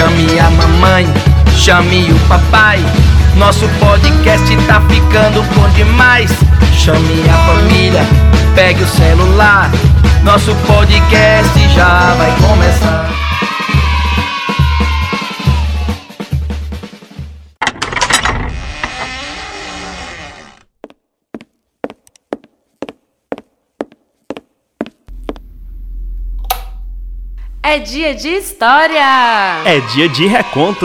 Chame a mamãe, chame o papai. Nosso podcast tá ficando bom demais. Chame a família, pegue o celular. Nosso podcast já vai começar. É dia de história! É dia de reconto.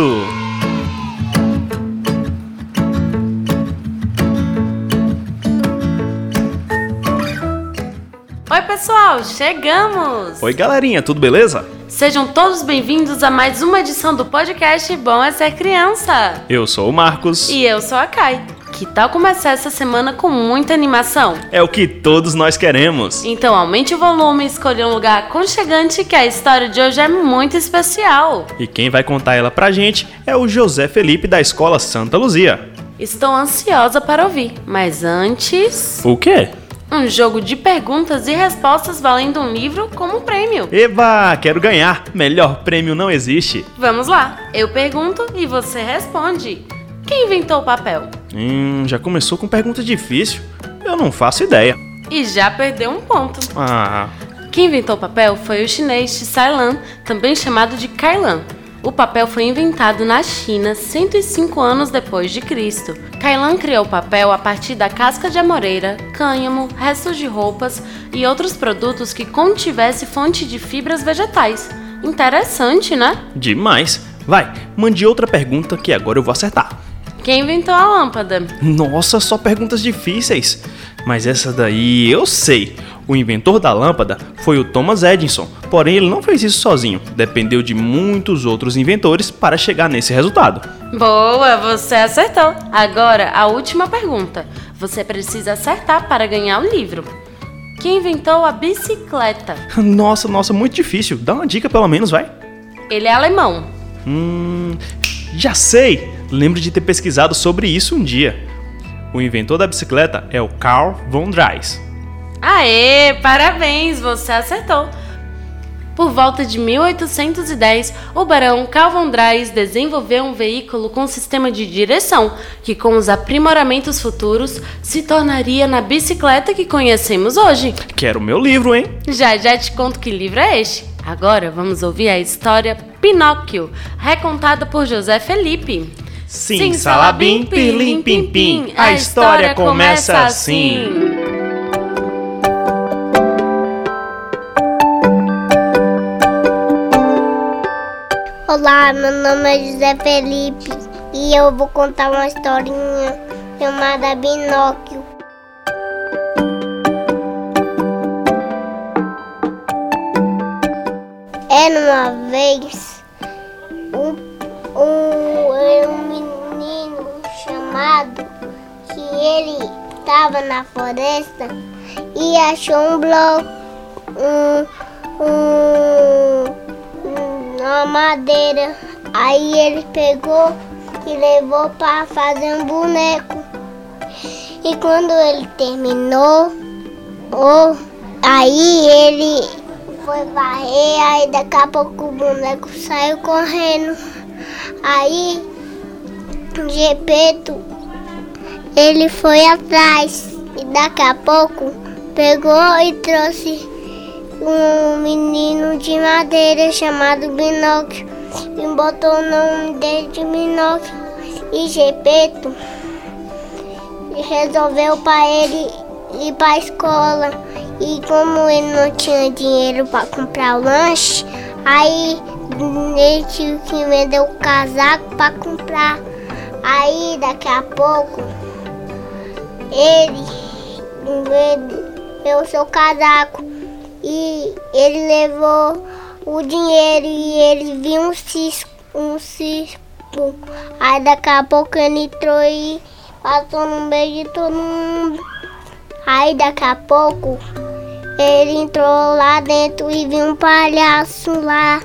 Oi, pessoal, chegamos! Oi, galerinha, tudo beleza? Sejam todos bem-vindos a mais uma edição do podcast Bom é Ser Criança. Eu sou o Marcos. E eu sou a Kai. Que tal começar essa semana com muita animação? É o que todos nós queremos. Então aumente o volume e escolha um lugar aconchegante que a história de hoje é muito especial. E quem vai contar ela pra gente é o José Felipe da Escola Santa Luzia. Estou ansiosa para ouvir, mas antes. O quê? Um jogo de perguntas e respostas valendo um livro como prêmio. Eba, quero ganhar! Melhor prêmio não existe. Vamos lá, eu pergunto e você responde. Quem inventou o papel? Hum, já começou com pergunta difícil. Eu não faço ideia. E já perdeu um ponto. Ah, Quem inventou o papel foi o chinês Cailan, também chamado de Kailan. O papel foi inventado na China 105 anos depois de Cristo. Kailan criou o papel a partir da casca de amoreira, cânhamo, restos de roupas e outros produtos que contivesse fonte de fibras vegetais. Interessante, né? demais. Vai, mande outra pergunta que agora eu vou acertar. Quem inventou a lâmpada? Nossa, só perguntas difíceis. Mas essa daí eu sei. O inventor da lâmpada foi o Thomas Edison, porém ele não fez isso sozinho. Dependeu de muitos outros inventores para chegar nesse resultado. Boa, você acertou. Agora, a última pergunta. Você precisa acertar para ganhar o livro. Quem inventou a bicicleta? Nossa, nossa, muito difícil. Dá uma dica pelo menos, vai. Ele é alemão. Hum, já sei. Lembro de ter pesquisado sobre isso um dia. O inventor da bicicleta é o Carl von Drais. Aê, parabéns, você acertou. Por volta de 1810, o barão Calvin Drais desenvolveu um veículo com sistema de direção, que com os aprimoramentos futuros se tornaria na bicicleta que conhecemos hoje. Quero meu livro, hein? Já já te conto que livro é este. Agora vamos ouvir a história Pinóquio, recontada por José Felipe. Sim, salabim, pirlim, pim, pim. A história começa assim. Olá, meu nome é José Felipe e eu vou contar uma historinha chamada Binóquio. Era uma vez chamado que ele estava na floresta e achou um bloco, um, um, uma madeira. Aí ele pegou e levou para fazer um boneco. E quando ele terminou, oh, aí ele foi varrer, aí daqui a pouco o boneco saiu correndo. Aí, repente, ele foi atrás e daqui a pouco pegou e trouxe um menino de madeira chamado Binóquio e botou o nome dele de Binóquio. E Gepeto resolveu para ele ir para a escola. E como ele não tinha dinheiro para comprar o lanche, aí ele tinha que vender o casaco para comprar. Aí daqui a pouco ele vendeu seu casaco e ele levou o dinheiro e ele viu um cisco, um cisco. Aí daqui a pouco ele entrou e passou no meio de todo mundo. Aí daqui a pouco ele entrou lá dentro e viu um palhaço lá.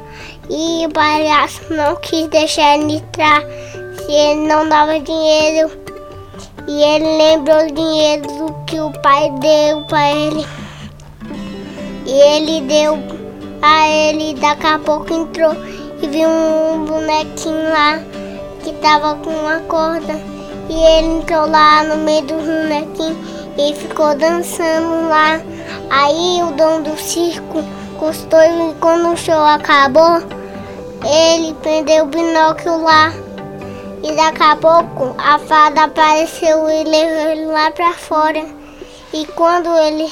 E o palhaço não quis deixar ele entrar se ele não dava dinheiro. E ele lembrou o dinheiro que o pai deu para ele. E ele deu a ele, daqui a pouco entrou e viu um bonequinho lá que tava com uma corda. E ele entrou lá no meio do bonequinho e ficou dançando lá. Aí o dono do circo gostou e quando o show acabou, ele prendeu o binóculo lá. E daqui a pouco a fada apareceu e levou ele lá pra fora. E quando ele.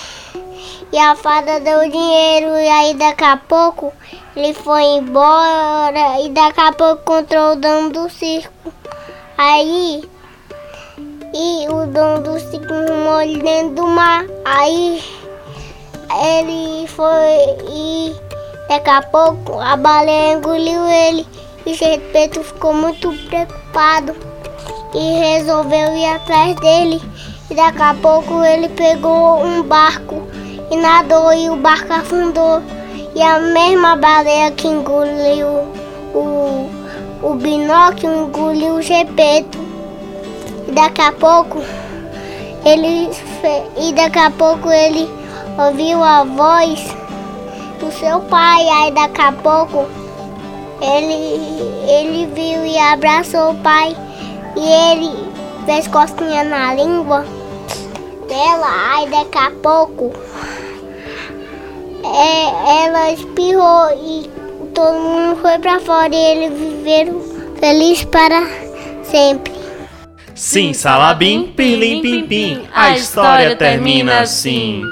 E a fada deu o dinheiro, e aí daqui a pouco ele foi embora. E daqui a pouco encontrou o dono do circo. Aí. E o dono do circo ele dentro do mar. Aí. Ele foi. E daqui a pouco a baleia engoliu ele. E Gepeto ficou muito preocupado e resolveu ir atrás dele. E daqui a pouco ele pegou um barco e nadou e o barco afundou. E a mesma baleia que engoliu o, o binóculo engoliu o Gepeto. E daqui a pouco ele e daqui a pouco ele ouviu a voz do seu pai. Aí daqui a pouco ele, ele viu e abraçou o pai e ele fez cosquinha na língua dela. Aí daqui a pouco é, ela espirrou e todo mundo foi pra fora e eles viveram felizes para sempre. Sim, Salabim, pirlim, pim, pim, a história termina assim.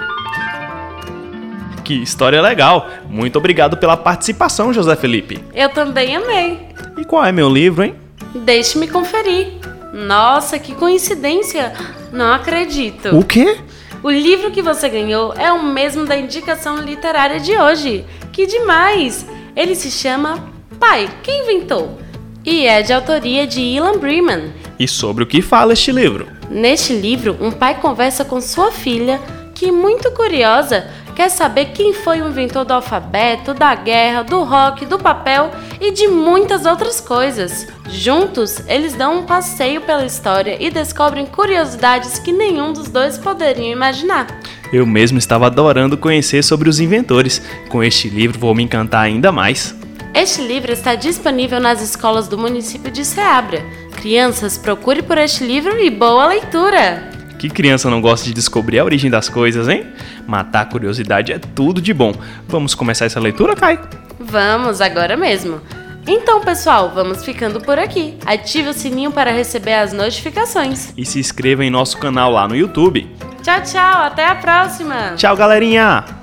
Que história legal! Muito obrigado pela participação, José Felipe. Eu também amei. E qual é meu livro, hein? Deixe-me conferir. Nossa, que coincidência! Não acredito. O quê? O livro que você ganhou é o mesmo da indicação literária de hoje. Que demais! Ele se chama Pai, quem inventou? E é de autoria de Ilan Breman. E sobre o que fala este livro? Neste livro, um pai conversa com sua filha, que, muito curiosa, quer saber quem foi o inventor do alfabeto, da guerra, do rock, do papel e de muitas outras coisas. Juntos, eles dão um passeio pela história e descobrem curiosidades que nenhum dos dois poderiam imaginar. Eu mesmo estava adorando conhecer sobre os inventores. Com este livro vou me encantar ainda mais. Este livro está disponível nas escolas do município de Seabra. Crianças, procure por este livro e boa leitura! Que criança não gosta de descobrir a origem das coisas, hein? Matar a curiosidade é tudo de bom. Vamos começar essa leitura, Kai? Vamos, agora mesmo. Então, pessoal, vamos ficando por aqui. Ative o sininho para receber as notificações. E se inscreva em nosso canal lá no YouTube. Tchau, tchau, até a próxima! Tchau, galerinha!